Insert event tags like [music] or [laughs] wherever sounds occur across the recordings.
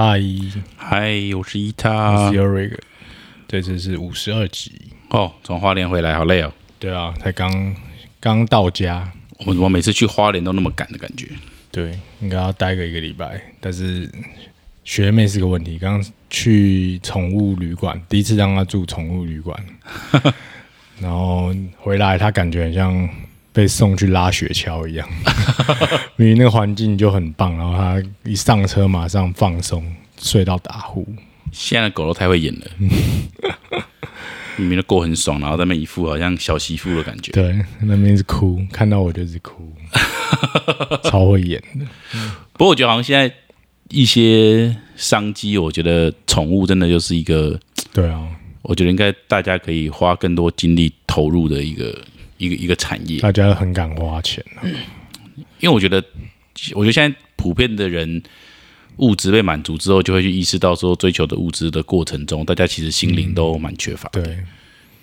嗨，嗨，我是伊我塔是。Eric，这次是五十二集。哦，从花莲回来好累哦。对啊，才刚刚到家，我怎么每次去花莲都那么赶的感觉。对，应该要待个一个礼拜。但是学妹是个问题，刚去宠物旅馆，第一次让她住宠物旅馆，[laughs] 然后回来她感觉很像被送去拉雪橇一样，[laughs] 明明那个环境就很棒，然后他一上车马上放松，睡到打呼。现在的狗都太会演了，明明的狗很爽，然后在那边一副好像小媳妇的感觉。对，那边是哭，看到我就是哭，[laughs] 超会演的。不过我觉得好像现在一些商机，我觉得宠物真的就是一个，对啊，我觉得应该大家可以花更多精力投入的一个一个一个产业。大家很敢花钱啊。因为我觉得，我觉得现在普遍的人物质被满足之后，就会去意识到说，追求的物质的过程中，大家其实心灵都蛮缺乏。对，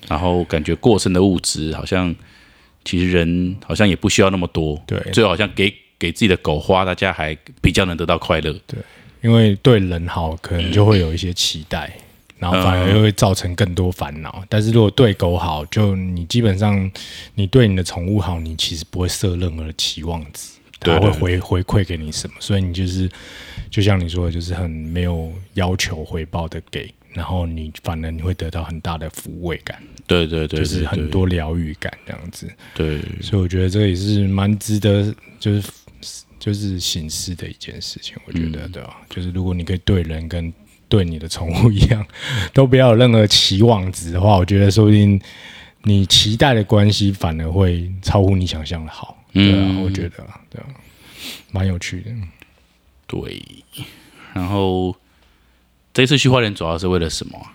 然后感觉过剩的物质好像，其实人好像也不需要那么多。对最后好像给给自己的狗花，大家还比较能得到快乐。对因为对人好，可能就会有一些期待，然后反而又会造成更多烦恼。但是如果对狗好，就你基本上你对你的宠物好，你其实不会设任何的期望值，它会回回馈给你什么，所以你就是就像你说的，就是很没有要求回报的给，然后你反而你会得到很大的抚慰感，对对对，就是很多疗愈感这样子。对。所以我觉得这也是蛮值得，就是就是醒思的一件事情。我觉得，对吧、就是如果你可以对人跟对你的宠物一样，[laughs] 都不要有任何期望值的话，我觉得说不定你期待的关系反而会超乎你想象的好。对啊，嗯我觉得啊，对啊，蛮有趣的。对，然后这次去花莲主要是为了什么啊？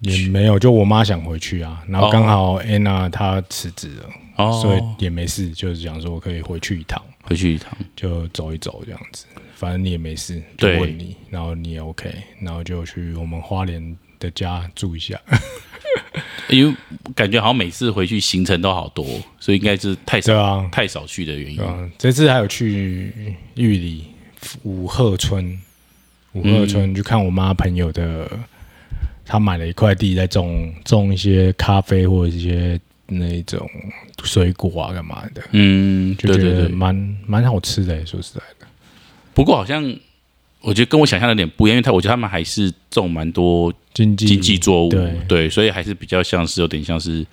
也没有，就我妈想回去啊，然后刚好安娜她辞职了，哦，所以也没事，就是想说我可以回去一趟。回去一趟。就走一走这样子，反正你也没事，就对问你，然后你也 OK，然后就去我们花莲的家住一下。因为感觉好像每次回去行程都好多，所以应该是太少、对啊，太少去的原因对。啊，这次还有去玉里五鹤村，五鹤村去看我妈朋友的，他买了一块地，在种种一些咖啡或者一些那种水果啊，干嘛的，嗯，就觉。得蛮蛮好吃的，说实在的。不过好像我觉得跟我想象的有点不一样，因为他我觉得他们还是种蛮多经济经济作物，对所以还是比较像是有点像是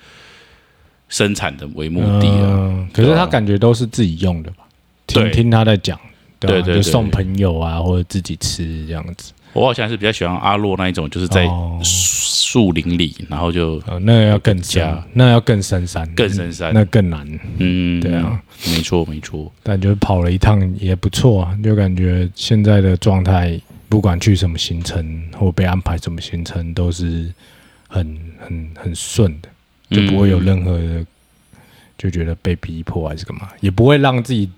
生产的为目的啊。嗯，可是他感觉都是自己用的吧？听听他在讲，对吧对对对就送朋友啊，或者自己吃这样子。我好像是比较喜欢阿洛那一种，就是在哦。树林里，然后就呃，那要更深家，那要更深山，更深山。那更难。嗯，对啊，没错没错，但就是跑了一趟也不错啊，就感觉现在的状态，不管去什么行程或被安排什么行程，都是很很很顺的，就不会有嗯任何的就觉得被逼迫还是干嘛，也不会让自己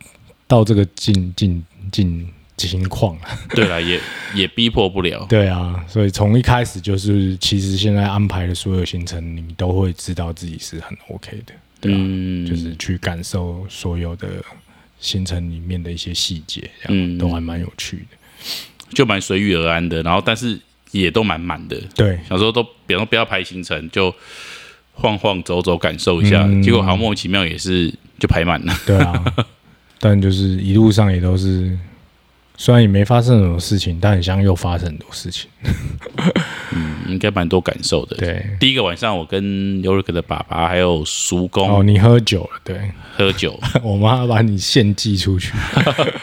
到这个境境境情况啊。对了，也也逼迫不了。[laughs] 对啊，所以从一开始就是，其实现在安排的所有行程，你都会知道自己是很 OK 的，对啊，嗯，就是去感受所有的行程里面的一些细节，这样、嗯都还蛮有趣的。就蛮随遇而安的，然后但是也都蛮满的。对，有时候都，比方说不要排行程，就晃晃走走感受一下，嗯结果好像莫名其妙也是就排满了。对啊，[laughs] 但就是一路上也都是，虽然也没发生什么事情，但很像又发生很多事情。[laughs] 嗯，应该蛮多感受的。对，第一个晚上，我跟尤瑞克的爸爸还有叔公哦，你喝酒了，对喝酒，[laughs] 我妈把你献祭出去。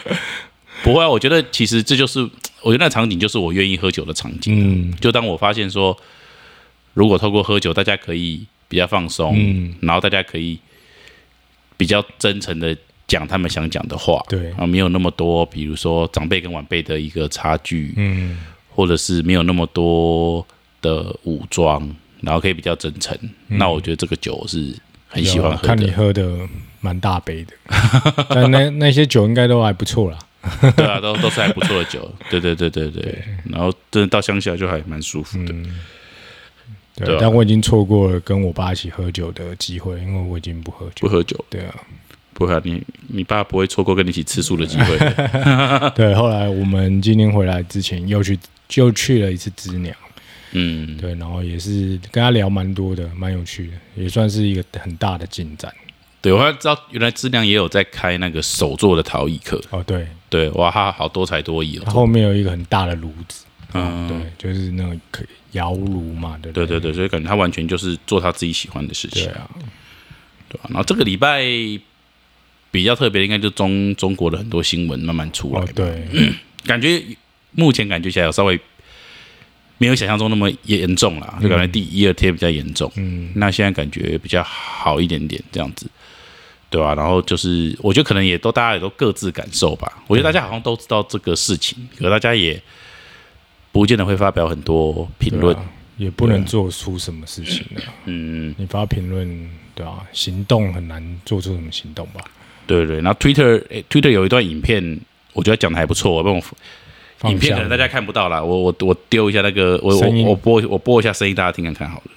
[laughs] 不会啊，我觉得其实这就是，我觉得那场景就是我愿意喝酒的场景。嗯就当我发现说，如果透过喝酒，大家可以比较放松，嗯，然后大家可以比较真诚的讲他们想讲的话，对，啊，没有那么多，比如说长辈跟晚辈的一个差距，嗯或者是没有那么多的武装，然后可以比较真诚。那我觉得这个酒是很喜欢喝的看你，喝的蛮大杯的，[laughs] 但那那些酒应该都还不错啦。对啊，都都是还不错的酒，[laughs] 对对对对对。然后真的到乡下就还蛮舒服的，嗯，对，但我已经错过了跟我爸一起喝酒的机会，因为我已经不喝酒。不喝酒。对啊，不会啊，你你爸不会错过跟你一起吃素的机会。[laughs] 对，后来我们今天回来之前又去又去了一次知鸟，嗯，对，然后也是跟他聊蛮多的，蛮有趣的，也算是一个很大的进展。对，我还知道原来质量也有在开那个手做的陶艺课。哦，对，对，哇，他好多才多艺哦。它后面有一个很大的炉子，嗯，对，就是那种可窑炉嘛，对对对对对，所以感觉他完全就是做他自己喜欢的事情，对啊，对啊？然后这个礼拜比较特别的，应该就中中国的很多新闻慢慢出来哦，对，感觉目前感觉起来有稍微没有想象中那么严重啦，就感觉第一二天比较严重，嗯，那现在感觉比较好一点点这样子，对吧、然后就是我觉得可能也都大家也都各自感受吧，我觉得大家好像都知道这个事情，可大家也不见得会发表很多评论，啊也不能做出什么事情的。嗯，你发评论，对啊，行动很难做出什么行动吧？对对。然后 Twitter 诶 Twitter 有一段影片，我觉得讲的还不错，我帮我放影片可能大家看不到啦，我我我丢一下那个，我我我播我播一下声音，大家听看看好了。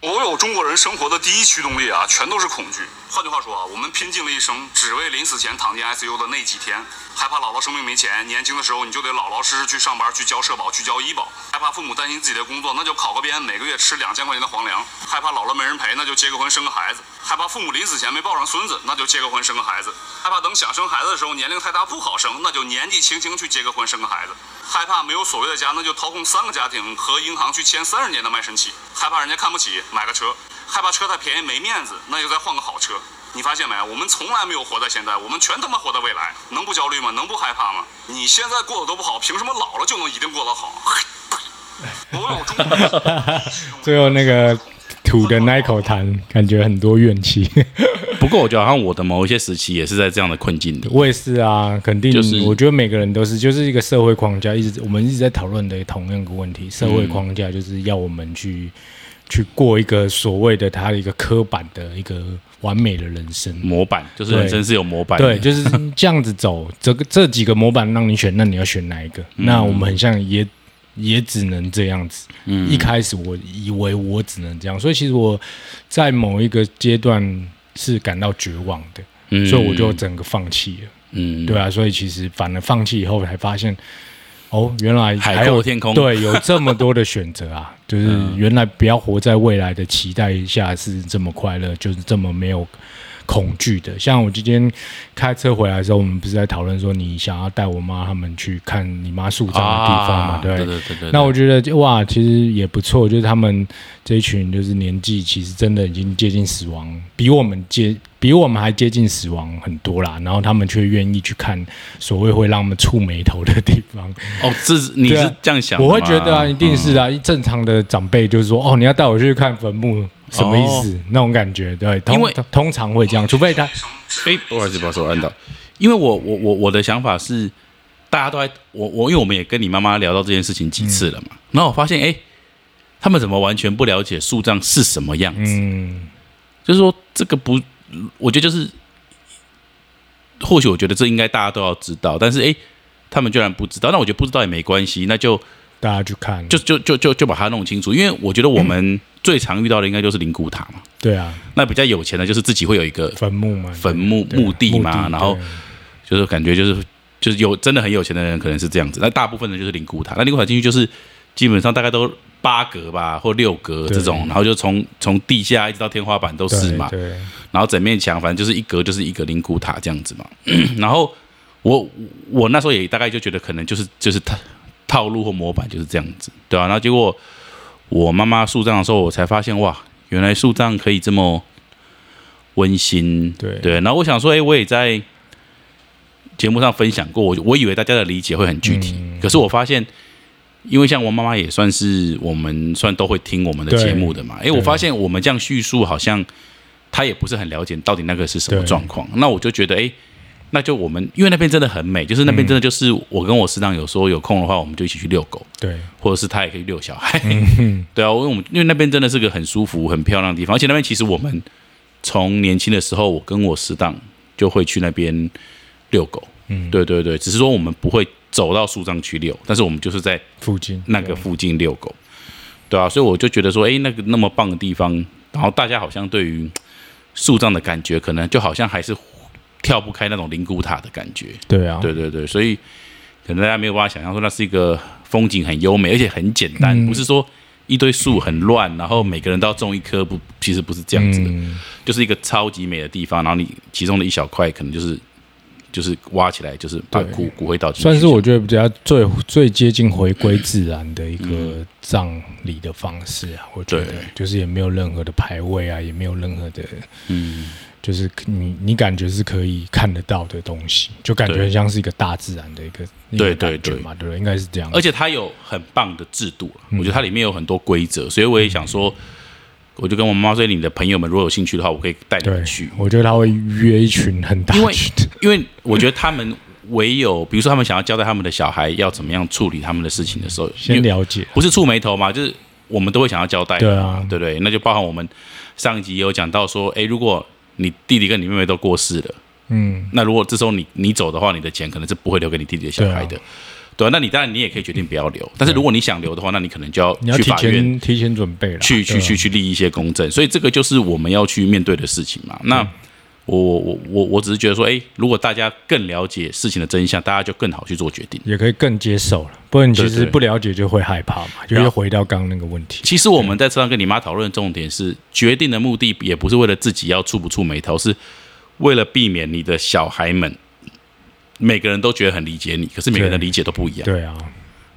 所有中国人生活的第一驱动力啊，全都是恐惧。换句话说啊，我们拼尽了一生，只为临死前躺进 ICU 的那几天。害怕姥姥生病没钱，年轻的时候你就得老老实实去上班，去交社保，去交医保。害怕父母担心自己的工作，那就考个编，每个月吃两千块钱的皇粮。害怕老了没人陪，那就结个婚生个孩子。害怕父母临死前没抱上孙子，那就结个婚生个孩子。害怕等想生孩子的时候年龄太大不好生，那就年纪轻轻去结个婚生个孩子。害怕没有所谓的家，那就掏空三个家庭和银行去签三十年的卖身契。害怕人家看不起，买个车。害怕车太便宜没面子，那就再换个好车。你发现没？我们从来没有活在现在，我们全他妈活在未来。能不焦虑吗？能不害怕吗？你现在过得都不好，凭什么老了就能一定过得好？[laughs] 我有中 [laughs] 最后那个吐的那一口痰，感觉很多怨气。不过我觉得好像我的某一些时期也是在这样的困境里。我也是啊，肯定，就是我觉得每个人都是，就是一个社会框架，一直我们一直在讨论的同样一个问题，社会框架就是要我们去去过一个所谓的他的一个刻板的一个完美的人生。模板就是人生是有模板的，对，就是这样子走。这个这几个模板让你选，那你要选哪一个？那我们很像也也只能这样子。嗯一开始我以为我只能这样，所以其实我在某一个阶段是感到绝望的，嗯所以我就整个放弃了。嗯对啊，所以其实反而放弃以后才发现，哦，原来海阔天空对，有这么多的选择啊！[laughs] 就是原来不要活在未来的期待下是这么快乐，就是这么没有恐惧的。像我今天开车回来的时候，我们不是在讨论说，你想要带我妈他们去看你妈树葬的地方嘛？啊对对对。那我觉得哇，其实也不错，就是他们这一群就是年纪其实真的已经接近死亡，比我们接比我们还接近死亡很多啦。然后他们却愿意去看所谓会让他们触眉头的地方。哦，这是你是这样想？我会觉得啊，一定是啊，嗯正常的长辈就是说，哦，你要带我去看坟墓，什么意思？那种感觉，对，通因为通常会这样，除非他哎，不好意思，不好意思，我按到，因为我我我我的想法是，大家都在我我，因为我们也跟你妈妈聊到这件事情几次了嘛，然后我发现，哎，他们怎么完全不了解树葬是什么样子？嗯，就是说，这个不，我觉得就是，或许我觉得这应该大家都要知道，但是哎，他们居然不知道，那我觉得不知道也没关系，那就大家去看，就就就就就把它弄清楚，因为我觉得我们最常遇到的应该就是灵骨塔嘛，对啊，那比较有钱的就是自己会有一个坟墓嘛，坟墓墓地嘛，然后就是感觉就是就是有真的很有钱的人可能是这样子，那大部分人就是灵骨塔，那灵骨塔进去就是基本上大概都八格吧或六格这种，然后就从从地下一直到天花板都是嘛，对对，然后整面墙反正就是一格就是一个灵骨塔这样子嘛，[clears throat] 然后我我那时候也大概就觉得可能就是就是套套路或模板就是这样子，对吧、然后结果我妈妈树葬的时候，我才发现哇，原来树葬可以这么温馨，对对。然后我想说，哎，我也在节目上分享过，我我以为大家的理解会很具体，嗯可是我发现。因为像我妈妈也算是我们算都会听我们的节目的嘛，哎，我发现我们这样叙述好像她也不是很了解到底那个是什么状况。那我就觉得，哎，那就我们因为那边真的很美，就是那边真的就是我跟我师长有时候有空的话，我们就一起去遛狗，对，或者是他也可以遛小孩。嗯。对啊，因为我们因为那边真的是个很舒服、很漂亮的地方，而且那边其实我们从年轻的时候，我跟我师长就会去那边遛狗。嗯。对对对，只是说我们不会走到树葬去遛，但是我们就是在附近那个附近遛狗，对啊，所以我就觉得说，哎，那个那么棒的地方，然后大家好像对于树葬的感觉，可能就好像还是跳不开那种灵骨塔的感觉。对啊，对对对，所以可能大家没有办法想象说那是一个风景很优美，而且很简单，嗯。不是说一堆树很乱，然后每个人都要种一棵，不，其实不是这样子的，嗯。就是一个超级美的地方，然后你其中的一小块可能就是就是挖起来，就是把骨骨灰倒进去，算是我觉得比较最最接近回归自然的一个葬礼的方式啊。我觉得就是也没有任何的排位啊，也没有任何的，嗯，就是你你感觉是可以看得到的东西，就感觉像是一个大自然的一个对对对嘛，对不对？应该是这样。而且它有很棒的制度，嗯我觉得它里面有很多规则，所以我也想说，我就跟我妈妈说，你的朋友们如果有兴趣的话，我可以带你们去，，我觉得他会约一群很大因为群的，因为我觉得他们唯有，比如说他们想要交代他们的小孩要怎么样处理他们的事情的时候，先了解。不是触眉头嘛，就是我们都会想要交代，对啊对不对？那就包含我们上一集也有讲到说，诶，如果你弟弟跟你妹妹都过世了，嗯，那如果这时候你你走的话，你的钱可能是不会留给你弟弟的小孩的。对啊，那你当然你也可以决定不要留，但是如果你想留的话，那你可能就要你要提去法院前提前准备了，去去去去立一些公证，所以这个就是我们要去面对的事情嘛。那我我我我我只是觉得说，哎，如果大家更了解事情的真相，大家就更好去做决定。也可以更接受了。不然其对对实不了解就会害怕嘛，就然后又回到刚刚那个问题。其实我们在车上跟你妈讨论的重点是，决定的目的也不是为了自己要触不触眉头，是为了避免你的小孩们每个人都觉得很理解你，可是每个人的理解都不一样。对啊，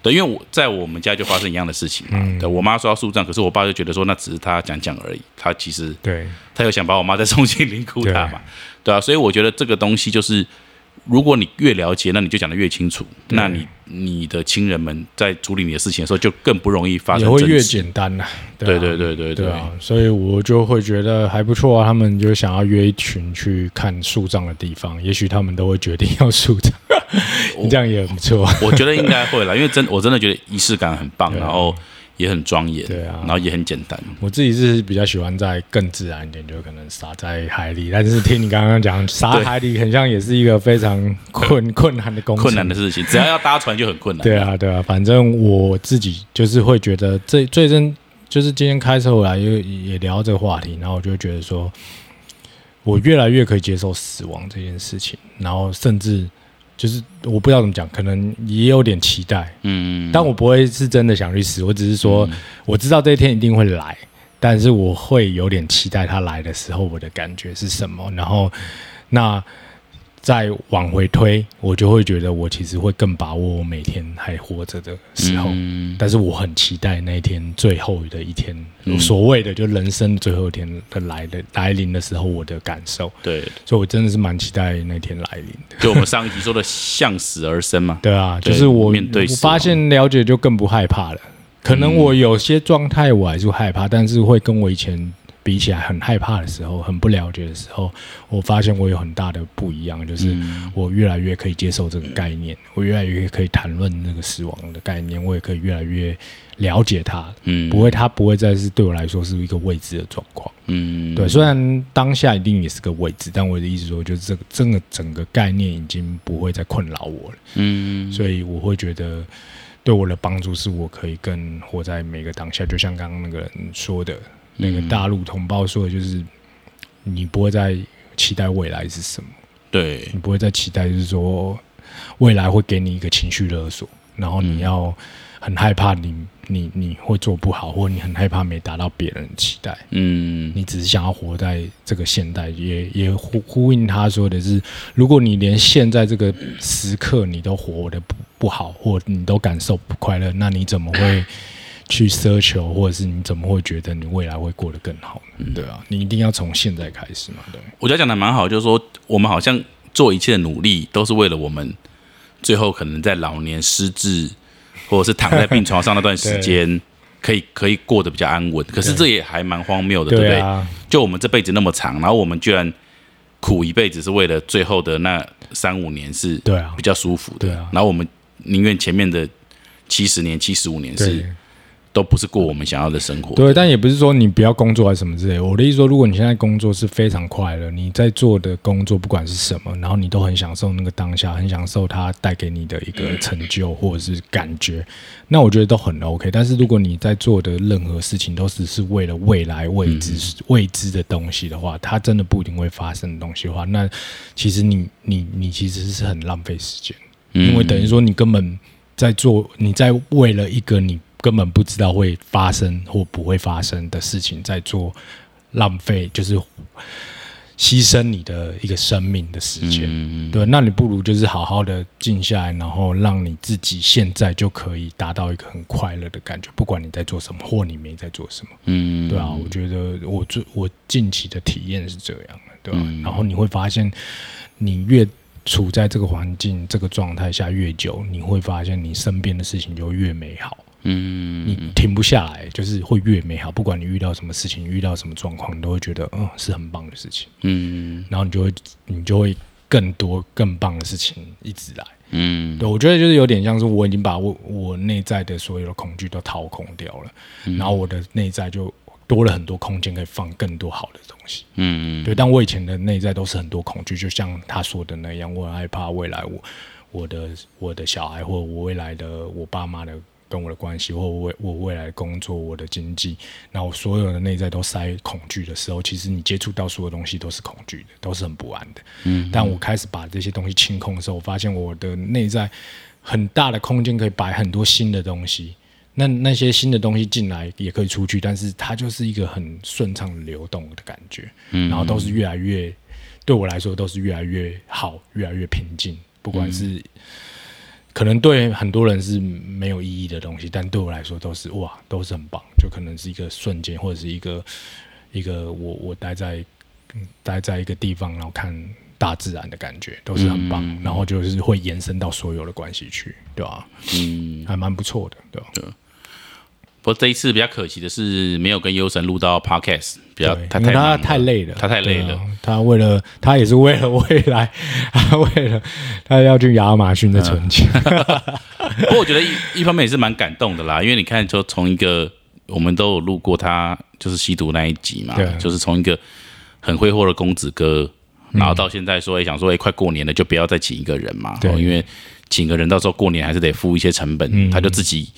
对，因为我在我们家就发生一样的事情嘛。嗯对我妈说要树葬，可是我爸就觉得说那只是他讲讲而已，他其实对他又想把我妈再送进灵骨塔对嘛，对啊，所以我觉得这个东西就是，如果你越了解，那你就讲的越清楚，那你你的亲人们在处理你的事情的时候，就更不容易发生也会越。简单啦。对啊对对对对啊，所以我就会觉得还不错啊。他们就想要约一群去看树葬的地方，也许他们都会决定要树葬，你 [laughs] 这样也很不错。我觉得应该会啦，因为真我真的觉得仪式感很棒，然后也很庄严，对啊然后也很简单。我自己是比较喜欢在更自然一点，就可能撒在海里。但是听你刚刚讲，撒在海里很像也是一个非常困 [laughs] 困难的工程，困难的事情，只要要搭船就很困难。对啊，对啊，反正我自己就是会觉得最最真就是今天开车回来也也聊这个话题，然后我就觉得说，我越来越可以接受死亡这件事情，然后甚至就是我不知道怎么讲，可能也有点期待，嗯，但我不会是真的想去死，我只是说我知道这一天一定会来，但是我会有点期待他来的时候我的感觉是什么，然后那再往回推，我就会觉得我其实会更把握我每天还活着的时候，嗯。但是我很期待那一天最后的一天，嗯。所谓的就人生最后一天的来的来临的时候，我的感受，对，所以我真的是蛮期待那天来临的。就我们上一集说的向死而生嘛。[laughs] 对啊，就是我我发现了解就更不害怕了。可能我有些状态我还是害怕，但是会跟我以前比起来很害怕的时候，很不了解的时候，我发现我有很大的不一样，就是嗯我越来越可以接受这个概念，我越来越可以谈论那个死亡的概念，我也可以越来越了解它，嗯，不会，它不会再是对我来说是一个未知的状况。嗯，对，虽然当下一定也是个未知，但我的意思说，就是这个这个整个概念已经不会再困扰我了。嗯，所以我会觉得对我的帮助是我可以更活在每个当下，就像刚刚那个人说的，那个大陆同胞说的，就是你不会再期待未来是什么，对，你不会再期待就是说未来会给你一个情绪勒索，然后你要很害怕你你你会做不好，或你很害怕没达到别人的期待。嗯，你只是想要活在这个现代，也也呼呼应他说的是，如果你连现在这个时刻你都活得不不好，或你都感受不快乐，那你怎么会去奢求，或者是你怎么会觉得你未来会过得更好呢？对啊，你一定要从现在开始嘛，对。我觉得讲的蛮好，就是说我们好像做一切的努力都是为了我们最后可能在老年失智，或者是躺在病床上那段时间。[laughs] 可以可以过得比较安稳，可是这也还蛮荒谬的，对不对？啊，就我们这辈子那么长，然后我们居然苦一辈子，是为了最后的那三五年是对啊比较舒服的。对啊然后我们宁愿前面的七十年、七十五年是对都不是过我们想要的生活。对，但也不是说你不要工作还是什么之类。我的意思说，如果你现在工作是非常快乐，你在做的工作不管是什么，然后你都很享受那个当下，很享受它带给你的一个成就或者是感觉，那我觉得都很 OK。但是如果你在做的任何事情都只是为了未来未知、[laughs] 未知的东西的话，它真的不一定会发生的东西的话，那其实你你你其实是很浪费时间，因为等于说你根本在做，你在为了一个你。根本不知道会发生或不会发生的事情，在做浪费，就是牺牲你的一个生命的时间。对，那你不如就是好好的静下来，然后让你自己现在就可以达到一个很快乐的感觉，不管你在做什么或你没在做什么。嗯，对啊，我觉得我最我近期的体验是这样的，对吧？然后你会发现，你越处在这个环境、这个状态下越久，你会发现你身边的事情就越美好。嗯，你停不下来，就是会越美好。不管你遇到什么事情，遇到什么状况，你都会觉得，嗯，是很棒的事情。嗯，然后你就会，你就会更多更棒的事情一直来。嗯，对，我觉得就是有点像是我已经把我我内在的所有的恐惧都掏空掉了，然后我的内在就多了很多空间可以放更多好的东西。嗯，对，但我以前的内在都是很多恐惧，就像他说的那样，我很害怕未来我我的我的小孩或我未来的我爸妈的。跟我的关系，或未我未来的工作，我的经济，然后所有的内在都塞恐惧的时候，其实你接触到所有东西都是恐惧的，都是很不安的。嗯，但我开始把这些东西清空的时候，我发现我的内在很大的空间可以摆很多新的东西。那那些新的东西进来也可以出去，但是它就是一个很顺畅流动的感觉。嗯，然后都是越来越对我来说都是越来越好，越来越平静，不管是。可能对很多人是没有意义的东西，但对我来说都是哇，都是很棒。就可能是一个瞬间，或者是一个一个我我待在待在一个地方，然后看大自然的感觉，都是很棒。然后就是会延伸到所有的关系去，对吧？嗯，还蛮不错的，对吧？不过这一次比较可惜的是，没有跟优神录到 podcast，比较他他太累了，他太累了。他为了他也是为了 [laughs] 未来，他为了他要去亚马逊的存钱。[laughs] 不过我觉得一一方面也是蛮感动的啦，因为你看，就从一个我们都有录过他就是吸毒那一集嘛，就是从一个很挥霍的公子哥，然后到现在说也想说，哎，快过年了，就不要再请一个人嘛，因为请个人到时候过年还是得付一些成本，他就自己。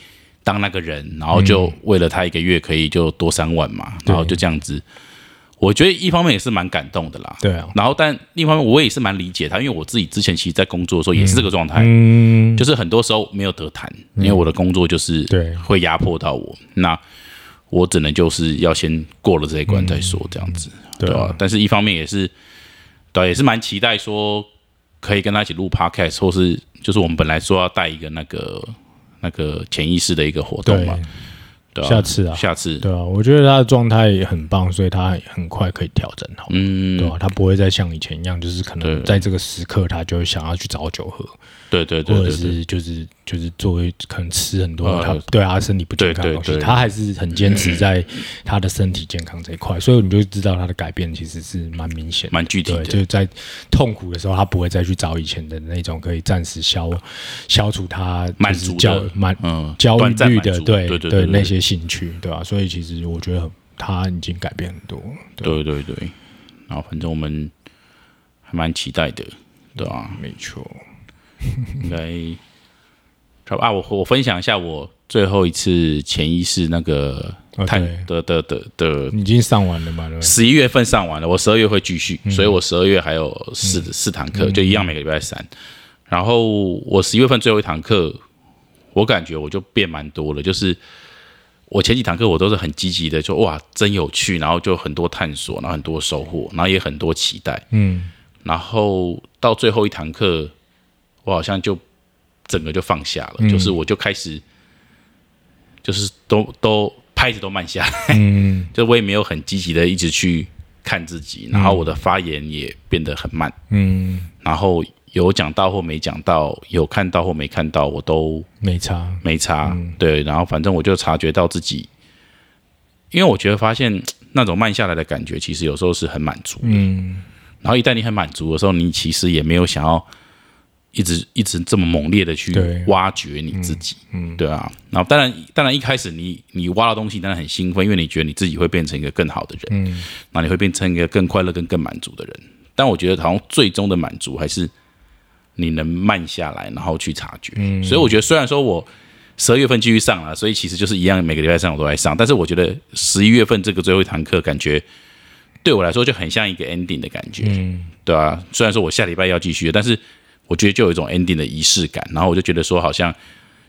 当那个人，然后就为了他一个月可以就多三万嘛，然后就这样子，我觉得一方面也是蛮感动的啦。对啊，然后但另一方面我也是蛮理解他，因为我自己之前其实，在工作的时候也是这个状态，嗯，就是很多时候没有得谈，因为我的工作就是对。会压迫到我，那我只能就是要先过了这一关再说，这样子，对吧？但是一方面也是，对，也是蛮期待说可以跟他一起录 podcast，或是就是我们本来说要带一个那个。那个潜意识的一个活动嘛，下次啊，下次，对啊，我觉得他的状态也很棒，所以他很快可以调整好，嗯，对吧？他不会再像以前一样，就是可能在这个时刻，他就想要去找酒喝，对对对，或者是就是。就是作为可能吃很多，他对啊身体不健康的东西，他还是很坚持在他的身体健康这一块，所以你就知道他的改变其实是蛮明显、蛮具体的。就是在痛苦的时候，他不会再去找以前的那种可以暂时消消除他满足焦满嗯焦虑的对对对那些兴趣，对吧？所以其实我觉得他已经改变很多。对对对，然后反正我们还蛮期待的，对吧？没错，[laughs] 应该。啊，我我分享一下我最后一次潜意识那个探的的的的，已经上完了吗？十一月份上完了，我十二月会继续，所以我十二月还有四四堂课，就一样每个礼拜三。然后我十一月份最后一堂课，我感觉我就变蛮多了，就是我前几堂课我都是很积极的，就哇真有趣，然后就很多探索，然后很多收获，然后也很多期待，嗯，然后到最后一堂课，我好像就。整个就放下了，就是我就开始，就是都都拍子都慢下来，嗯，[laughs] 就我也没有很积极的一直去看自己，然后我的发言也变得很慢，嗯，然后有讲到或没讲到，有看到或没看到，我都没差没差，对，然后反正我就察觉到自己，因为我觉得发现那种慢下来的感觉，其实有时候是很满足，嗯，然后一旦你很满足的时候，你其实也没有想要。一直一直这么猛烈的去挖掘你自己，嗯，对啊。然后当然当然一开始你你挖到东西当然很兴奋，因为你觉得你自己会变成一个更好的人，嗯，那你会变成一个更快乐、更更满足的人。但我觉得好像最终的满足还是你能慢下来，然后去察觉。嗯，所以我觉得虽然说我十二月份继续上了，所以其实就是一样，每个礼拜三我都在上。但是我觉得十一月份这个最后一堂课，感觉对我来说就很像一个 ending 的感觉，嗯，对啊。虽然说我下礼拜要继续，但是我觉得就有一种 ending 的仪式感。然后我就觉得说，好像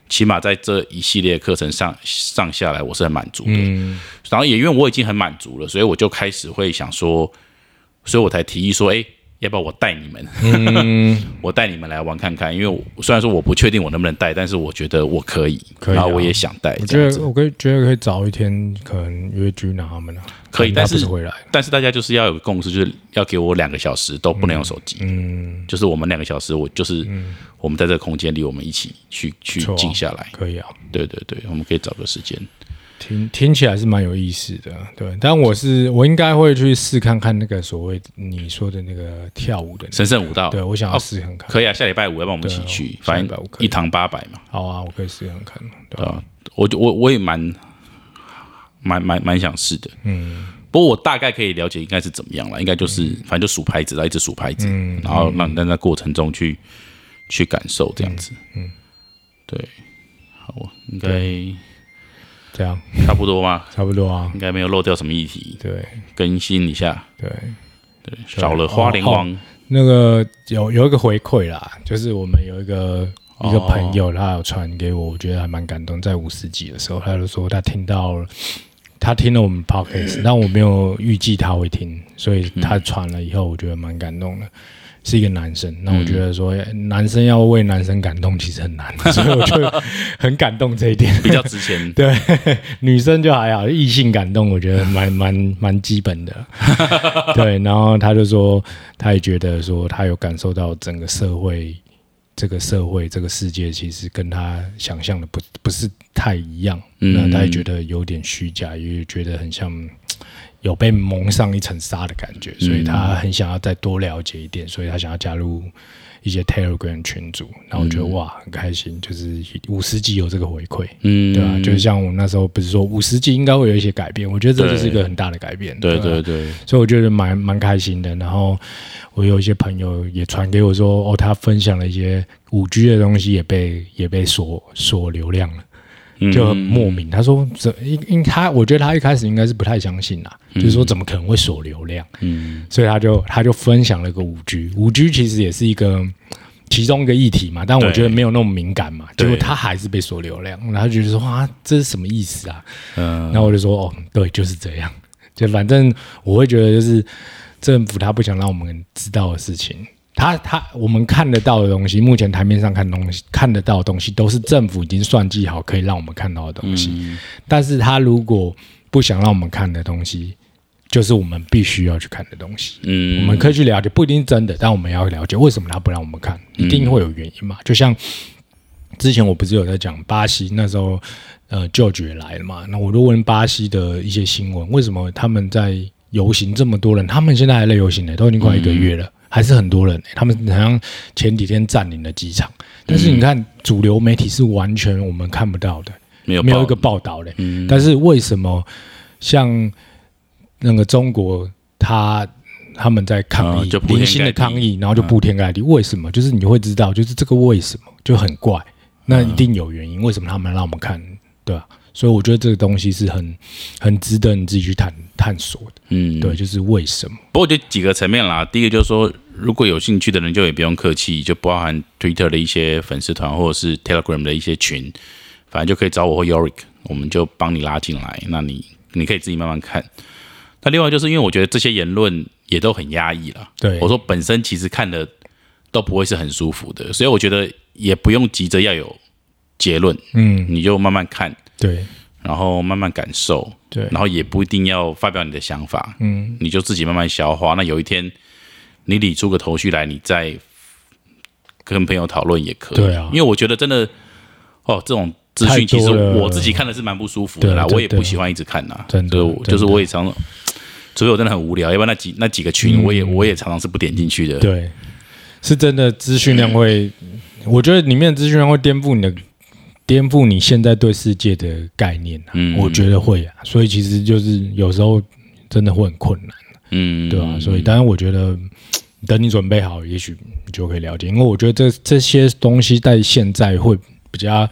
起码在这一系列课程上上下来，我是很满足的。嗯然后也因为我已经很满足了，所以我就开始会想说，所以我才提议说，哎，要不要我带你们？嗯，[laughs] 我带你们来玩看看，因为我虽然说我不确定我能不能带，但是我觉得我可以，可以啊然后我也想带我。觉得我可以觉得可以早一天可能约居拿他们啊，可以但是是回来，但是大家就是要有个共识，就是要给我两个小时都不能用手机，嗯，就是我们两个小时，我就是我们在这个空间里，我们一起去去静下来。可以啊，对对对，我们可以找个时间。听听起来是蛮有意思的，对。但我是我应该会去试看看那个所谓你说的那个跳舞的那个，神圣舞蹈，对我想要试看看。可以啊，下礼拜五要不我们一起去，下反正一堂八百嘛，好啊，我可以试看看，对啊，我我我也蛮蛮蛮蛮想试的，嗯，不过我大概可以了解应该是怎么样了，应该就是反正就数拍子，然后一直数拍子，嗯然后让在那过程中去去感受这样子，嗯，对，好，应该这样差不多吗？差不多啊，应该没有漏掉什么议题，对更新一下，对。对，少了花莲王，那个有有一个回馈啦，就是我们有一个一个朋友，他有传给我，我觉得还蛮感动。在五十集的时候，他就说他听到了，他听了我们 podcast，[clears throat] 但我没有预计他会听，所以他传了以后，我觉得蛮感动的。是一个男生，那我觉得说男生要为男生感动其实很难，[laughs] 所以我就很感动这一点。比较值钱，[laughs] 对，女生就还好，异性感动我觉得蛮蛮蛮基本的。[laughs] 对，然后他就说，他也觉得说，他有感受到整个社会，这个社会这个世界其实跟他想象的不不是太一样。嗯那他也觉得有点虚假，也觉得很像有被蒙上一层纱的感觉，所以他很想要再多了解一点，所以他想要加入一些 Telegram 群组。然后我觉得、哇，很开心，就是五十集有这个回馈。嗯，对啊，就是像我那时候不是说五十集应该会有一些改变，我觉得这就是一个很大的改变。对对对，所以我觉得蛮蛮开心的。然后我有一些朋友也传给我说，哦，他分享了一些五 G 的东西也被也被锁锁流量了。嗯。就很莫名，他说这应应他，我觉得他一开始应该是不太相信啦，就是说怎么可能会锁流量，嗯。所以他就他就分享了个五 G，五 G 其实也是一个其中一个议题嘛，但我觉得没有那么敏感嘛，结果他还是被锁流量，然后就觉得说啊，这是什么意思啊？嗯。然后我就说哦，对，就是这样，就反正我会觉得就是政府他不想让我们知道的事情。他他我们看得到的东西，目前台面上看东西看得到的东西，都是政府已经算计好可以让我们看到的东西。但是他如果不想让我们看的东西，就是我们必须要去看的东西。嗯，我们可以去了解，不一定是真的，但我们要了解为什么他不让我们看，一定会有原因嘛。就像之前我不是有在讲巴西那时候，呃，舅舅也来了嘛，那我就问巴西的一些新闻，为什么他们在游行这么多人，他们现在还在游行呢，都已经快一个月了。还是很多人、他们好像前几天占领了机场，但是你看主流媒体是完全我们看不到的，没有没有一个报道嘞。嗯但是为什么像那个中国，他他们在抗议，零星的抗议，然后就铺天盖地？为什么？就是你会知道，就是这个为什么就很怪，那一定有原因。为什么他们让我们看，对吧、所以我觉得这个东西是很很值得你自己去探探索的。嗯，对，就是为什么？不过就几个层面啦。第一个就是说，如果有兴趣的人，就也不用客气，就包含 Twitter 的一些粉丝团，或者是 Telegram 的一些群，反正就可以找我或 Yorick，我们就帮你拉进来。那你你可以自己慢慢看。那另外就是因为我觉得这些言论也都很压抑了。对我说本身其实看的都不会是很舒服的，所以我觉得也不用急着要有结论，嗯，你就慢慢看，对然后慢慢感受，对，然后也不一定要发表你的想法，嗯，你就自己慢慢消化。那有一天你理出个头绪来，你再跟朋友讨论也可以。对啊因为我觉得真的，哦，这种资讯其实我自己看的是蛮不舒服的啦，我也不喜欢一直看呐。真的就是我也常所以我真的很无聊，要不然那几那几个群，我也我也常常是不点进去的。对，是真的资讯量会，我觉得里面的资讯量会颠覆你的，颠覆你现在对世界的概念啊。嗯我觉得会啊，所以其实就是有时候真的会很困难，嗯，对吧、所以，当然我觉得等你准备好，也许你就可以了解，因为我觉得这这些东西在现在会比较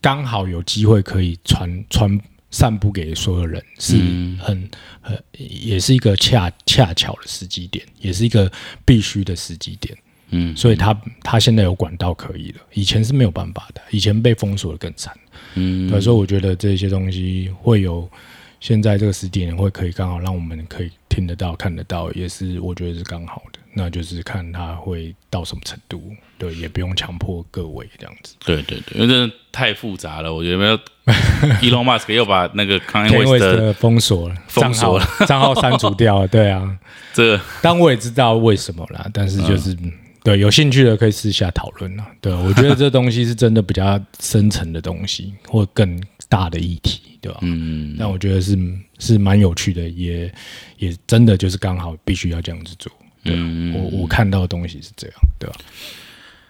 刚好有机会可以传传散布给所有人，是嗯很很也是一个恰恰巧的时机点，也是一个必须的时机点。嗯所以他他现在有管道可以了，以前是没有办法的，以前被封锁的更惨。嗯对，所以我觉得这些东西会有现在这个时点会可以刚好让我们可以听得到、看得到，也是我觉得是刚好的。那就是看他会到什么程度，对，也不用强迫各位这样子。对对对，因为真的太复杂了，我觉得没有 [laughs] Elon Musk 又把那个 Kanye Kanye West West 的的封锁了，封锁了账号，[laughs] 账号删除掉了。对啊，这但我也知道为什么啦，但是就是、对有兴趣的可以私下讨论啊。对，我觉得这东西是真的比较深层的东西，或更大的议题，对吧？嗯但我觉得是是蛮有趣的，也也真的就是刚好必须要这样子做。对我我看到的东西是这样，对吧？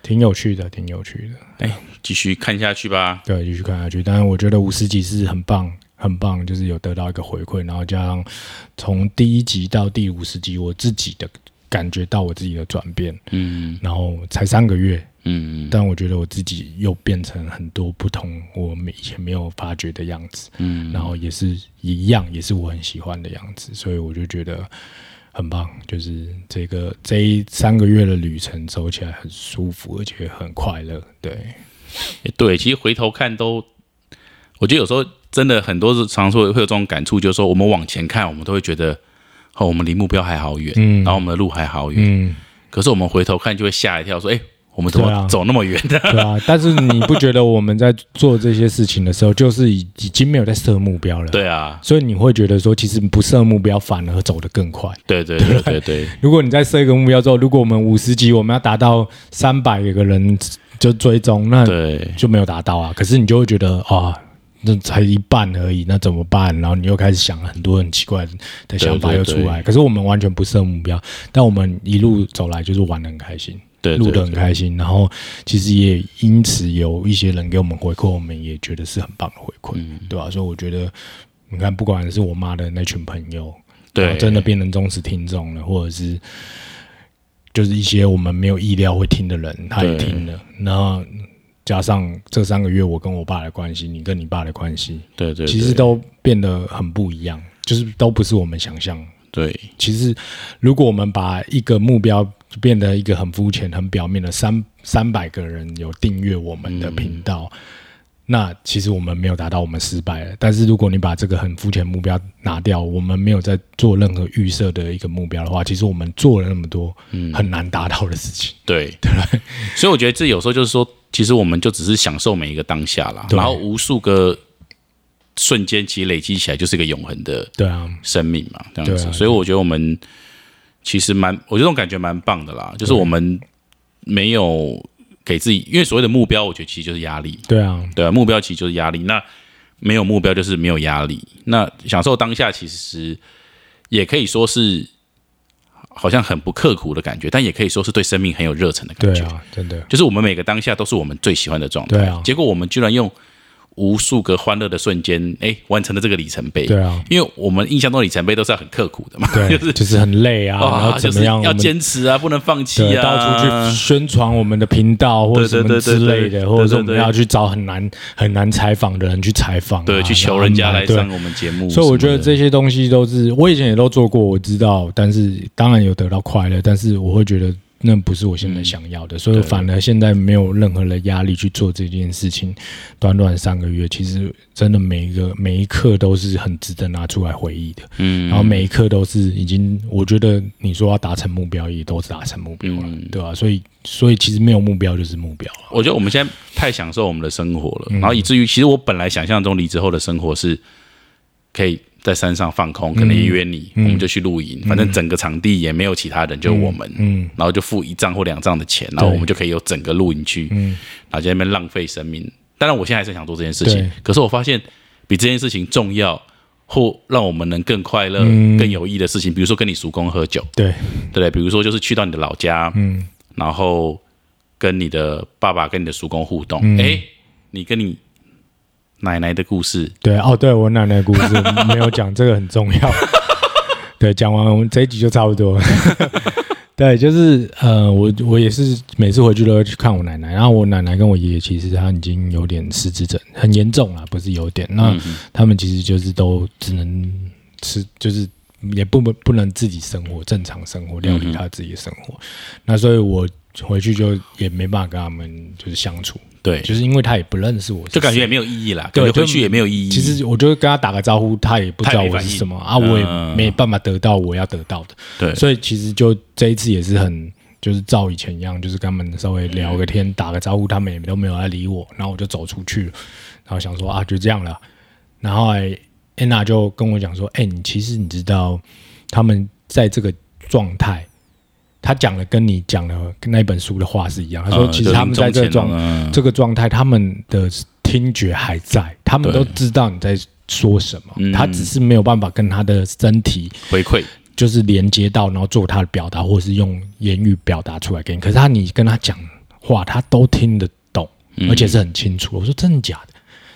挺有趣的，挺有趣的。哎继续看下去吧。对，继续看下去。但是我觉得五十集是很棒，很棒，就是有得到一个回馈，然后加上从第一集到第五十集，我自己的感觉到我自己的转变，嗯。然后才三个月，嗯。但我觉得我自己又变成很多不同我们以前没有发觉的样子，嗯，然后也是一样，也是我很喜欢的样子，所以我就觉得很棒，就是这个这一三个月的旅程走起来很舒服，而且很快乐。对，对，其实回头看都，我觉得有时候真的很多是常说会有这种感触，就是说我们往前看，我们都会觉得哦，我们离目标还好远，嗯然后我们的路还好远，嗯，可是我们回头看就会吓一跳，说哎，我们怎么走那么远的？[laughs] 对啊。但是你不觉得我们在做这些事情的时候，就是已已经没有在设目标了？。对啊，所以你会觉得说，其实不设目标反而走得更快。对对对对对，如果你在设一个目标之后，如果我们五十级我们要达到三百个人就追踪，那对就没有达到啊。可是你就会觉得啊，那才一半而已，那怎么办？然后你又开始想很多很奇怪的想法又出来。可是我们完全不设目标，但我们一路走来就是玩的很开心，对录的很开心。然后其实也因此有一些人给我们回馈，我们也觉得是很棒的回馈，嗯对吧、所以我觉得，你看，不管是我妈的那群朋友，对真的变成忠实听众了，或者是就是一些我们没有意料会听的人，他也听了，然后加上这三个月我跟我爸的关系，你跟你爸的关系，对对，其实都变得很不一样，就是都不是我们想象。对其实，如果我们把一个目标变得一个很肤浅、很表面的三三百个人有订阅我们的频道，那其实我们没有达到，我们失败了。但是如果你把这个很肤浅目标拿掉，我们没有在做任何预设的一个目标的话，其实我们做了那么多很难达到的事情。对 [laughs] 对，所以我觉得这有时候就是说，其实我们就只是享受每一个当下啦，然后无数个瞬间其实累积起来就是一个永恒的对啊，生命嘛，这样子。所以我觉得我们其实蛮，我觉得这种感觉蛮棒的啦，就是我们没有给自己，因为所谓的目标，我觉得其实就是压力，对啊，对啊，目标其实就是压力。那没有目标就是没有压力。那享受当下其实也可以说是好像很不刻苦的感觉，但也可以说是对生命很有热忱的感觉。对啊，真的，就是我们每个当下都是我们最喜欢的状态。对啊结果我们居然用无数个欢乐的瞬间，哎，完成了这个里程碑。对啊，因为我们印象中的里程碑都是要很刻苦的嘛，对，[laughs] 就是就是很累啊，然啊，后就是怎么样，我要坚持啊，不能放弃，啊，到处去宣传我们的频道或者什么之类的，或者说我们要去找很难很难采访的人去采访啊，对，去求人家来上我们节目。所以我觉得这些东西都是我以前也都做过，我知道，但是当然有得到快乐，但是我会觉得那不是我现在想要的，所以反而现在没有任何的压力去做这件事情。短短三个月，其实真的每一个每一刻都是很值得拿出来回忆的，嗯，然后每一刻都是已经，我觉得你说要达成目标，也都是达成目标了，嗯。对吧、所以所以其实没有目标就是目标了，我觉得我们现在太享受我们的生活了，嗯。然后以至于其实我本来想象中离职后的生活是可以在山上放空，可能一约你，我们就去露营，反正整个场地也没有其他人，就我们，嗯然后就付一丈或两丈的钱，然后我们就可以有整个露营区，嗯，然后在那边浪费生命。当然，我现在还是想做这件事情对，可是我发现比这件事情重要。或让我们能更快乐、嗯。更有意义的事情，比如说跟你叔公喝酒，对，对不对？比如说就是去到你的老家，嗯。然后跟你的爸爸跟你的叔公互动，哎、你跟你奶奶的故事，对哦，对我奶奶的故事 [laughs] 没有讲，这个很重要。[laughs] 对，讲完我们这一集就差不多。[laughs] 对，就是呃，我我也是每次回去都会去看我奶奶，然后我奶奶跟我爷爷其实他已经有点失智症，很严重了，不是有点。那他们其实就是都只能吃，就是也不不能自己生活，正常生活，料理他自己的生活。那所以我回去就也没办法跟他们就是相处，对，就是因为他也不认识我，就感觉也没有意义啦，对回去也没有意义。其实我就跟他打个招呼，他也不知道我是什么啊，我也嗯没办法得到我要得到的，对，所以其实就这一次也是很，就是照以前一样，就是跟他们稍微聊个天，打个招呼，他们也都没有来理我，然后我就走出去，然后想说啊，就这样了，然后哎安娜就跟我讲说，哎，你其实你知道他们在这个状态。他讲的跟你讲的跟那本书的话是一样。他说，呃其实他们在这个状这个状态，他们的听觉还在，他们都知道你在说什么，嗯他只是没有办法跟他的身体回馈，就是连接到，然后做他的表达，或者是用言语表达出来给你。可是他你跟他讲话，他都听得懂，嗯而且是很清楚。我说真的假的？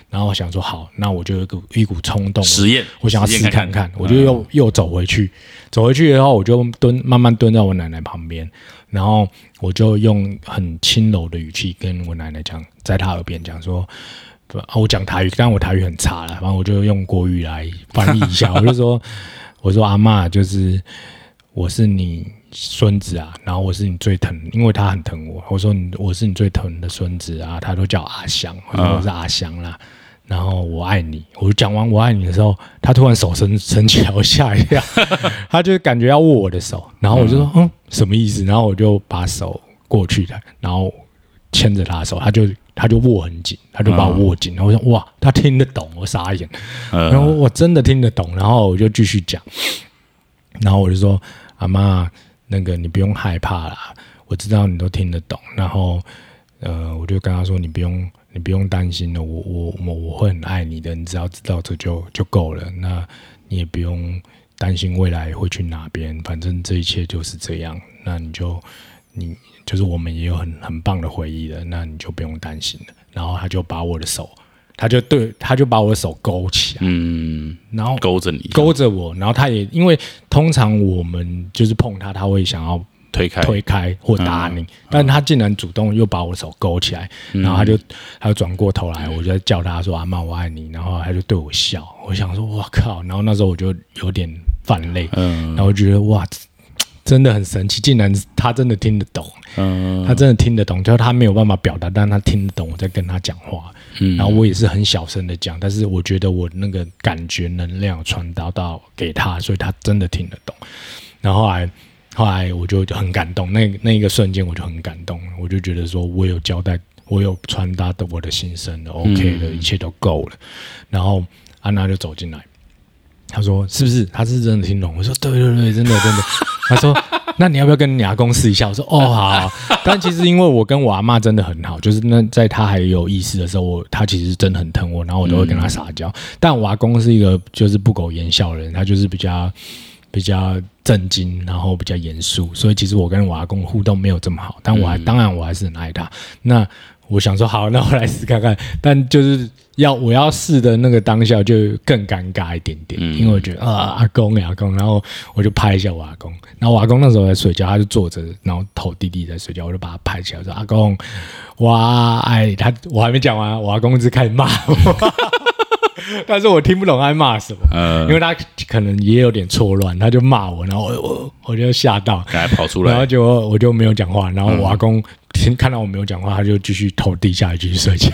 然后我想说好，那我就有一股一股冲动，实验我想要试看看看，我就又、又走回去，走回去以后，我就蹲慢慢蹲在我奶奶旁边，然后我就用很轻柔的语气跟我奶奶讲，在她耳边讲说。我讲台语，但我台语很差了，然后我就用国语来翻译一下。我就说，我说阿嬷，就是我是你孙子啊，然后我是你最疼，因为他很疼我。我说你我是你最疼的孙子啊，他都叫阿香，我说我是阿香啦。然后我爱你，我讲完我爱你的时候，他突然手伸 [laughs] 伸起来，我吓一跳，[laughs] 他就感觉要握我的手，然后我就说嗯。什么意思？然后我就把手过去的，然后牵着他的手，他就他就握很紧，他就把我握紧，然后我说哇，他听得懂，我傻眼，然后呃，我真的听得懂，然后我就继续讲，然后我就说阿妈，那个你不用害怕啦，我知道你都听得懂，然后呃，我就跟他说你不用你不用担心了，我我我我会很爱你的，你只要知道这就就够了，那你也不用担心未来会去哪边，反正这一切就是这样，那你就你就是我们也有很很棒的回忆的，那你就不用担心了。然后他就把我的手，他就对他就把我的手勾起来，嗯，然后勾着你，勾着我，然后他也因为通常我们就是碰他，他会想要推开，推开或打你，但他竟然主动又把我手勾起来，嗯。然后他就他就转过头来，我就在叫他说阿妈我爱你，然后他就对我笑，我想说我靠，然后那时候我就有点泛泪，嗯。然后我觉得哇。真的很神奇，竟然他真的听得懂，嗯。他真的听得懂，就是他没有办法表达，但他听得懂我在跟他讲话。嗯。然后我也是很小声的讲，但是我觉得我那个感觉能量传达到给他，所以他真的听得懂。然后后来后来我就很感动，那那一个瞬间我就很感动，我就觉得说我有交代，我有传达的我的心声了，OK 的，一切都够了。然后安娜就走进来，她说：“是不是？她是真的听懂？”我说：“对对对，真的真的。[laughs] ”她说：“那你要不要跟你阿公试一下？”我说：“哦，好。”但其实因为我跟我阿妈真的很好，就是那在她还有意识的时候，我她其实真的很疼我，然后我都会跟她撒娇。但我阿公是一个就是不苟言笑的人，他就是比较比较震惊，然后比较严肃，所以其实我跟我阿公互动没有这么好。但我还、当然我还是很爱他。那我想说好，那我来试看看。但就是要我要试的那个当下就更尴尬一点点，因为我觉得啊阿公呀阿公，然后我就拍一下我阿公，然后我阿公那时候在睡觉，他就坐着，然后头低低在睡觉，我就把他拍起来说阿公，哇哎他我还没讲完，我阿公一直开始骂我。[laughs] 但是我听不懂他在骂什么，呃因为他可能也有点错乱，他就骂我，然后我我我就吓到，赶快跑出来。然后来，就我就没有讲话，然后我阿公听看到我没有讲话，他就继续头低下来继续睡觉，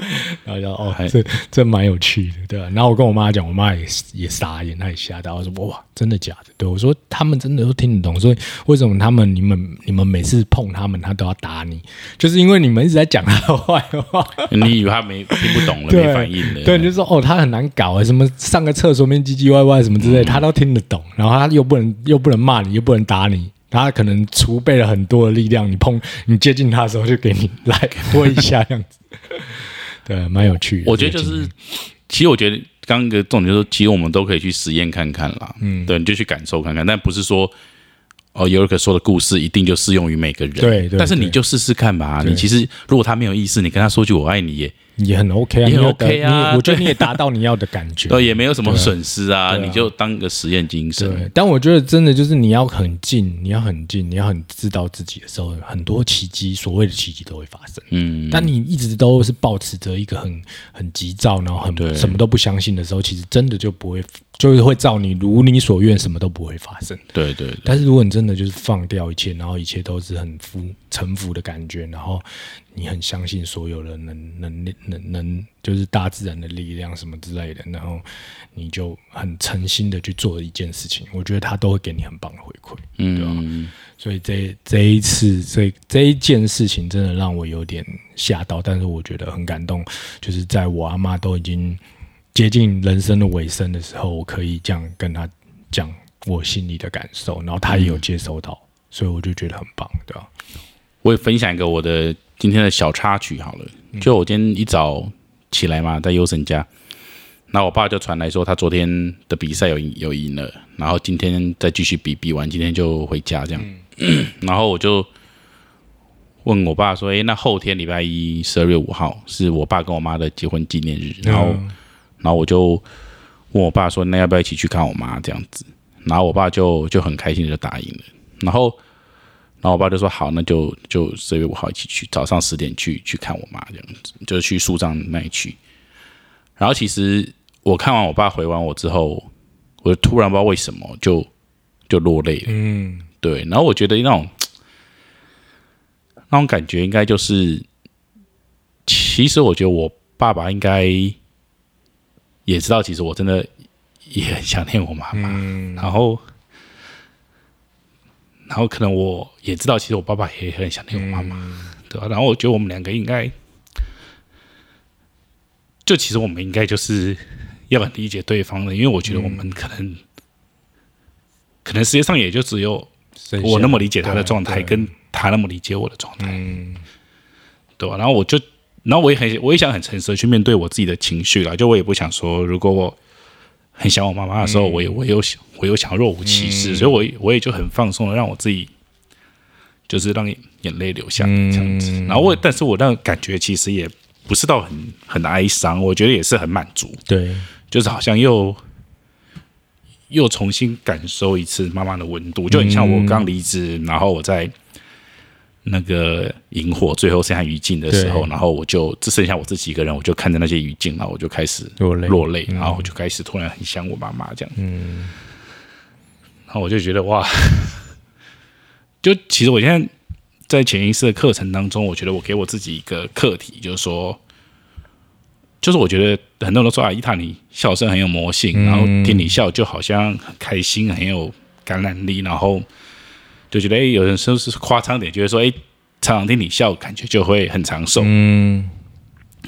[laughs] 然后就哦，这这蛮有趣的，对吧、然后我跟我妈讲，我妈也也傻眼，她也吓到，我说哇，真的假的？对我说他们真的都听得懂，所以为什么他们你们你们每次碰他们，他都要打你，就是因为你们一直在讲他的坏话。你以为他没听不懂了，没反应了，对，你就说哦，他很难搞啊，什么上个厕所面唧唧歪歪什么之类，他都听得懂。然后他又不能又不能骂你，又不能打你，他可能储备了很多的力量，你碰你接近他的时候就给你来 [laughs] 拨一下这样子。对，蛮有趣的。我觉得就是，其实我觉得刚刚一个重点就是，其实我们都可以去实验看看啦，嗯，对，你就去感受看看，但不是说哦，尤克说的故事一定就适用于每个人。对对但是你就试试看吧。你其实如果他没有意思，你跟他说句我爱你也，也很 OK 啊，也很 OK 啊我觉得你也达到你要的感觉。[laughs] 对，也没有什么损失啊，你就当个实验精神。对，但我觉得真的就是你要很近，你要很近，你要很知道自己的时候，很多奇迹，所谓的奇迹都会发生。嗯，但你一直都是保持着一个很很急躁，然后很什么都不相信的时候，其实真的就不会，就是会照你如你所愿，什么都不会发生。对对对，但是如果你真的就是放掉一切，然后一切都是很服臣服的感觉，然后你很相信所有的能能能能，就是大自然的力量什么之类的，然后你就很诚心的去做一件事情，我觉得他都会给你很棒的回馈。嗯，所以这这一次这这一件事情真的让我有点吓到，但是我觉得很感动，就是在我阿妈都已经接近人生的尾声的时候，我可以这样跟她讲我心里的感受，然后她也有接收到，所以我就觉得很棒，对吧、我也分享一个我的今天的小插曲好了。就我今天一早起来嘛，在优神家，然后我爸就传来说他昨天的比赛有赢有赢了，然后今天再继续比，比完今天就回家这样。[clears throat] 然后我就问我爸说：“诶，那后天礼拜一十二月五号是我爸跟我妈的结婚纪念日。”然后，嗯然后我就问我爸说：“那要不要一起去看我妈？”这样子，然后我爸就就很开心的就答应了。然后，然后我爸就说：“好，那就就十月五号一起去，早上十点去去看我妈，这样子，就是去树葬那里去。”然后其实我看完我爸回完我之后，我就突然不知道为什么就就落泪了。嗯，对，然后我觉得那种那种感觉应该就是，其实我觉得我爸爸应该也知道，其实我真的也很想念我妈妈，然后。然后可能我也知道，其实我爸爸也很想念我妈妈，对吧、然后我觉得我们两个应该，就其实我们应该就是要很理解对方的，因为我觉得我们可能，可能世界上也就只有我那么理解他的状态，跟他那么理解我的状态，嗯。对吧、然后我就，然后我也很，我也想很诚实的去面对我自己的情绪了，就我也不想说，如果我很想我妈妈的时候，我也我有想，我有想若无其事，所以我也我也就很放松的让我自己，就是让眼泪流下这样子。然后我，但是我那个感觉其实也不是到很很哀伤，我觉得也是很满足，对，就是好像又又重新感受一次妈妈的温度，就很像我刚离职，然后我在那个萤火最后剩下余烬的时候，然后我就只剩下我自己一个人，我就看着那些余烬，然后我就开始落泪。落泪，然后我就开始突然很想我妈妈这样，嗯，然后我就觉得哇，[laughs] 就其实我现在在潜意识的课程当中，我觉得我给我自己一个课题，就是说。就是我觉得很多人都说啊，伊塔你笑声很有魔性，然后听你笑就好像很开心，很有感染力，然后就觉得哎，有人说是夸张点，觉得说哎，常常听你笑，感觉就会很长寿，嗯。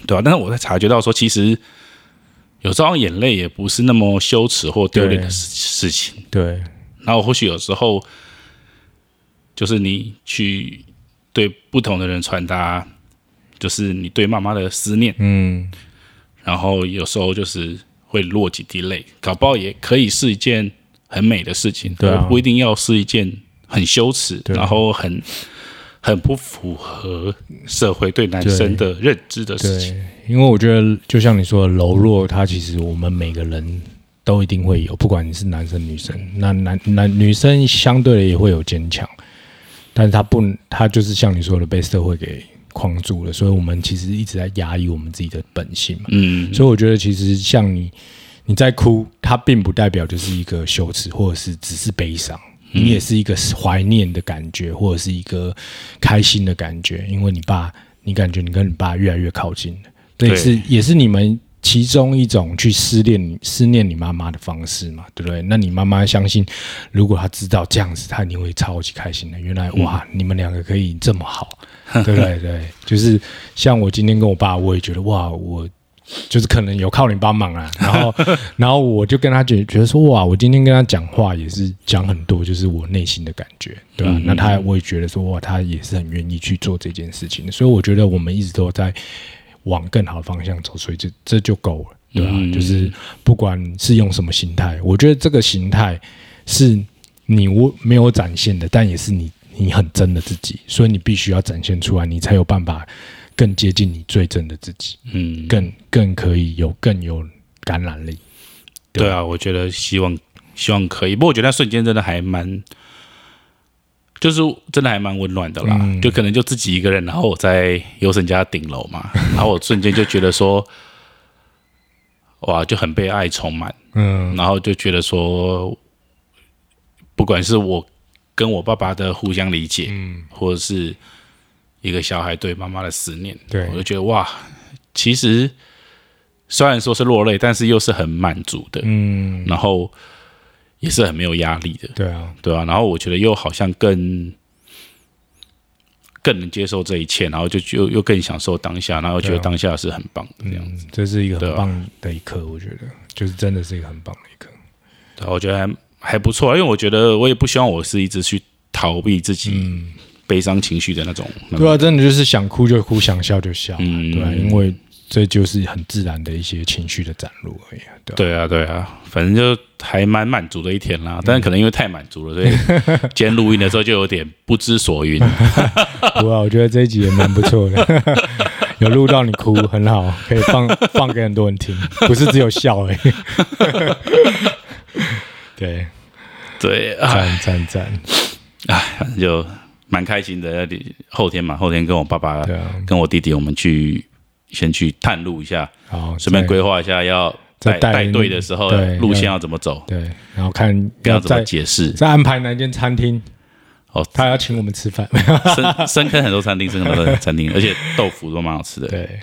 对吧、但是我在察觉到说，其实有时候眼泪也不是那么羞耻或丢脸的事事情，对，然后或许有时候就是你去对不同的人传达，就是你对妈妈的思念，嗯。然后有时候就是会落几滴泪，搞不好也可以是一件很美的事情，对啊。不一定要是一件很羞耻，然后很很不符合社会对男生的认知的事情。因为我觉得就像你说的，柔弱，它其实我们每个人都一定会有，不管你是男生女生，那男男女生相对的也会有坚强，但是他不，他就是像你说的被社会给框住了，所以我们其实一直在压抑我们自己的本性嘛。嗯，所以我觉得其实像你你在哭，它并不代表就是一个羞耻，或者是只是悲伤。你也是一个怀念的感觉，或者是一个开心的感觉，因为你爸，你感觉你跟你爸越来越靠近了，这也对是也是你们其中一种去思念思念你妈妈的方式嘛，对不对？那你妈妈相信，如果她知道这样子，她一定会超级开心的。原来哇，你们两个可以这么好，[laughs] 对不对？对，就是像我今天跟我爸，我也觉得哇，我就是可能有靠你帮忙啊，[laughs] 然后然后我就跟他觉觉得说哇，我今天跟他讲话也是讲很多，就是我内心的感觉，对吧、嗯那他我也觉得说哇，他也是很愿意去做这件事情。的，所以我觉得我们一直都在往更好的方向走，所以这这就够了，对吧、嗯就是不管是用什么形态，我觉得这个形态是你我没有展现的，但也是你你很真的自己，所以你必须要展现出来，你才有办法更接近你最真的自己，嗯，更更可以有更有感染力。对啊，我觉得希望希望可以，不过我觉得那瞬间真的还蛮，就是真的还蛮温暖的啦。嗯就可能就自己一个人，然后我在优生家顶楼嘛，然后我瞬间就觉得说，哇，就很被爱充满，嗯然后就觉得说，不管是我跟我爸爸的互相理解，嗯，或者是一个小孩对妈妈的思念，对。我就觉得哇，其实虽然说是落泪，但是又是很满足的，嗯，然后也是很没有压力的，对啊，对啊、然后我觉得又好像更更能接受这一切，然后就就又更享受当下，然后觉得当下是很棒的这样子。嗯，这是一个很棒的一刻，我觉得。就是真的是一个很棒的一刻。我觉得还还不错，因为我觉得我也不希望我是一直去逃避自己嗯，悲伤情绪的那种。那对啊，真的就是想哭就哭，想笑就笑，嗯对啊，因为这就是很自然的一些情绪的展露而已啊，对啊，对啊，反正就还蛮满足的一天啦。但是可能因为太满足了，所以 [laughs] 今天录音的时候就有点不知所云。[laughs] 不啊，我觉得这一集也蛮不错的，[laughs] 有录到你哭，很好，可以放放给很多人听，不是只有笑而已。对，对啊，赞赞赞，哎，反正就蛮开心的。后天嘛，后天跟我爸爸、啊，跟我弟弟，我们去先去探路一下，好，顺便再规划一下要带再带带队的时候路线要怎么走，对，然后看要要怎么解释。再安排哪间餐厅，哦，他要请我们吃饭。[laughs] 深深坑很多餐厅，深坑很多餐厅，而且豆腐都蛮好吃的。对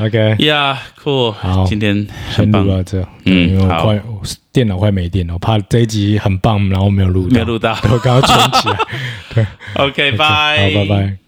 ，OK，呀，酷好，今天先很棒录，到这，嗯嗯，因为我好。快我电脑快没电了，我怕这一集很棒，然后没有录到，没有录到。我刚刚存起来。[laughs] OK，拜好，拜拜。